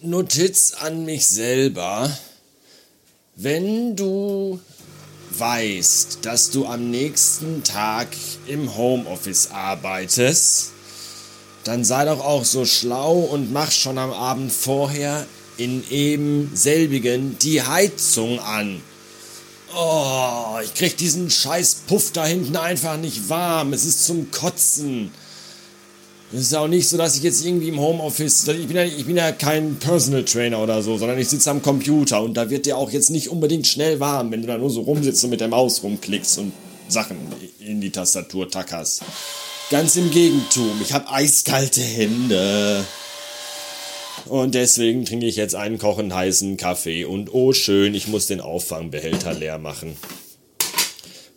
Notiz an mich selber. Wenn du weißt, dass du am nächsten Tag im Homeoffice arbeitest, dann sei doch auch so schlau und mach schon am Abend vorher in eben selbigen die Heizung an. Oh, ich krieg diesen scheiß Puff da hinten einfach nicht warm. Es ist zum Kotzen. Es ist auch nicht so, dass ich jetzt irgendwie im Homeoffice, ich bin ja, ich bin ja kein Personal Trainer oder so, sondern ich sitze am Computer und da wird der auch jetzt nicht unbedingt schnell warm, wenn du da nur so rumsitzt und mit der Maus rumklickst und Sachen in die Tastatur tackerst. Ganz im Gegentum, ich habe eiskalte Hände. Und deswegen trinke ich jetzt einen kochend heißen Kaffee. Und oh schön, ich muss den Auffangbehälter leer machen.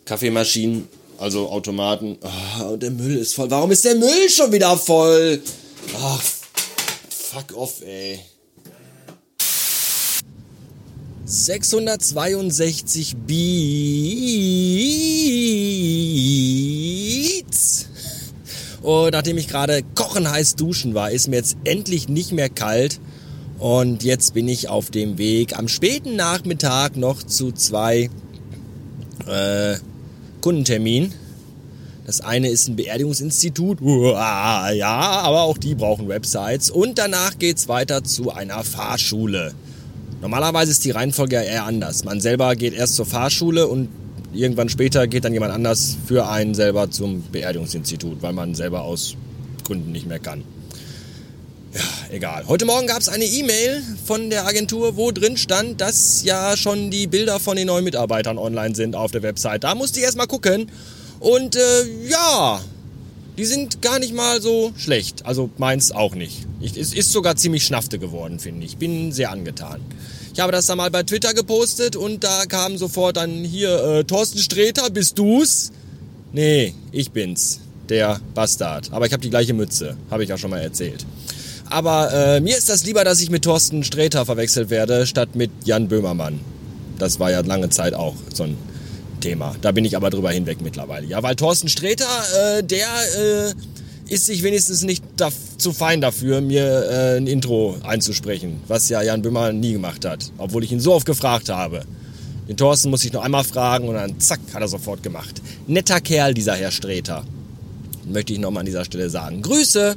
Kaffeemaschinen, also Automaten. Oh, der Müll ist voll. Warum ist der Müll schon wieder voll? Ach, fuck off, ey. 662 Beats. Und nachdem ich gerade kochen heiß duschen war, ist mir jetzt endlich nicht mehr kalt. Und jetzt bin ich auf dem Weg am späten Nachmittag noch zu zwei äh, Kundenterminen. Das eine ist ein Beerdigungsinstitut, ja, aber auch die brauchen Websites. Und danach geht's weiter zu einer Fahrschule. Normalerweise ist die Reihenfolge ja eher anders. Man selber geht erst zur Fahrschule und irgendwann später geht dann jemand anders für einen selber zum Beerdigungsinstitut, weil man selber aus Gründen nicht mehr kann. Ja, egal. Heute Morgen gab es eine E-Mail von der Agentur, wo drin stand, dass ja schon die Bilder von den neuen Mitarbeitern online sind auf der Website. Da musste ich erstmal gucken. Und äh, ja, die sind gar nicht mal so schlecht. Also meins auch nicht. Ich, es ist sogar ziemlich schnafte geworden, finde ich. Bin sehr angetan. Ich habe das da mal bei Twitter gepostet und da kam sofort dann hier, äh, Thorsten Sträter, bist du's? Nee, ich bin's. Der Bastard. Aber ich habe die gleiche Mütze. Habe ich ja schon mal erzählt. Aber äh, mir ist das lieber, dass ich mit Thorsten Sträter verwechselt werde, statt mit Jan Böhmermann. Das war ja lange Zeit auch so ein Thema. Da bin ich aber drüber hinweg mittlerweile. Ja, weil Thorsten Sträter, äh, der äh, ist sich wenigstens nicht zu fein dafür, mir äh, ein Intro einzusprechen, was ja Jan Böhmer nie gemacht hat, obwohl ich ihn so oft gefragt habe. Den Thorsten muss ich noch einmal fragen und dann zack, hat er sofort gemacht. Netter Kerl, dieser Herr Sträter. Möchte ich nochmal an dieser Stelle sagen. Grüße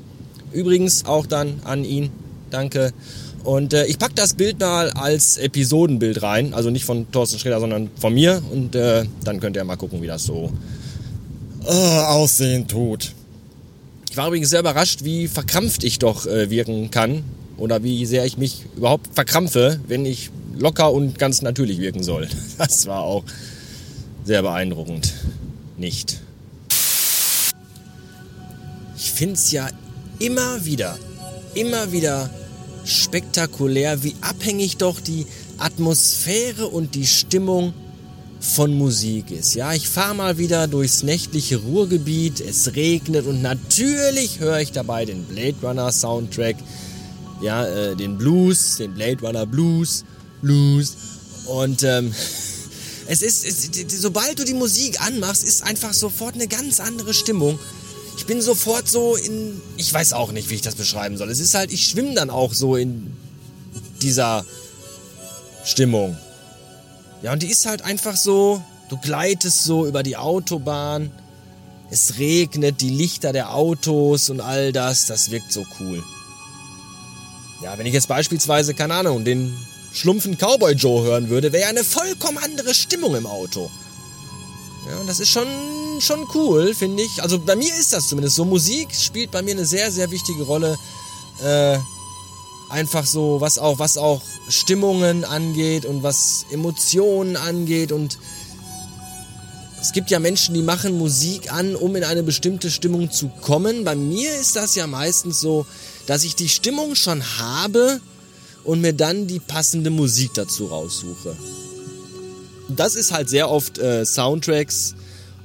übrigens auch dann an ihn. Danke. Und äh, ich packe das Bild mal als Episodenbild rein. Also nicht von Thorsten Sträter, sondern von mir. Und äh, dann könnt ihr mal gucken, wie das so äh, aussehen tut. Ich war übrigens sehr überrascht, wie verkrampft ich doch äh, wirken kann oder wie sehr ich mich überhaupt verkrampfe, wenn ich locker und ganz natürlich wirken soll. Das war auch sehr beeindruckend. Nicht. Ich finde es ja immer wieder, immer wieder spektakulär, wie abhängig doch die Atmosphäre und die Stimmung von Musik ist. Ja, ich fahre mal wieder durchs nächtliche Ruhrgebiet, es regnet und natürlich höre ich dabei den Blade Runner Soundtrack, ja, äh, den Blues, den Blade Runner Blues, Blues und ähm, es ist, es, sobald du die Musik anmachst, ist einfach sofort eine ganz andere Stimmung. Ich bin sofort so in, ich weiß auch nicht, wie ich das beschreiben soll. Es ist halt, ich schwimme dann auch so in dieser Stimmung. Ja, und die ist halt einfach so, du gleitest so über die Autobahn, es regnet, die Lichter der Autos und all das, das wirkt so cool. Ja, wenn ich jetzt beispielsweise, keine Ahnung, den schlumpfen Cowboy Joe hören würde, wäre ja eine vollkommen andere Stimmung im Auto. Ja, das ist schon, schon cool, finde ich. Also bei mir ist das zumindest so. Musik spielt bei mir eine sehr, sehr wichtige Rolle. Äh, einfach so, was auch, was auch Stimmungen angeht und was Emotionen angeht und es gibt ja Menschen, die machen Musik an, um in eine bestimmte Stimmung zu kommen. Bei mir ist das ja meistens so, dass ich die Stimmung schon habe und mir dann die passende Musik dazu raussuche. Das ist halt sehr oft äh, Soundtracks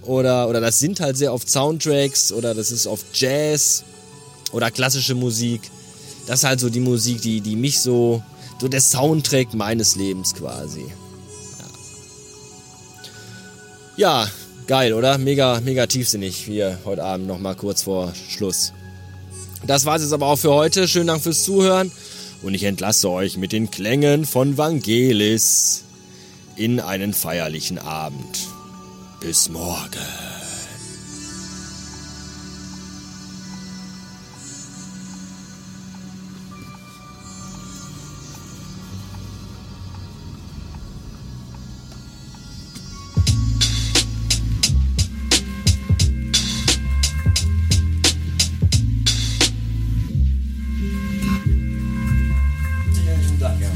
oder, oder das sind halt sehr oft Soundtracks oder das ist oft Jazz oder klassische Musik das ist halt so die Musik, die, die mich so, so der Soundtrack meines Lebens quasi. Ja. ja, geil, oder? Mega, mega tiefsinnig hier heute Abend nochmal kurz vor Schluss. Das war es jetzt aber auch für heute. Schönen Dank fürs Zuhören. und ich entlasse euch mit den Klängen von Vangelis in einen feierlichen Abend. Bis morgen.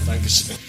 Dankeschön.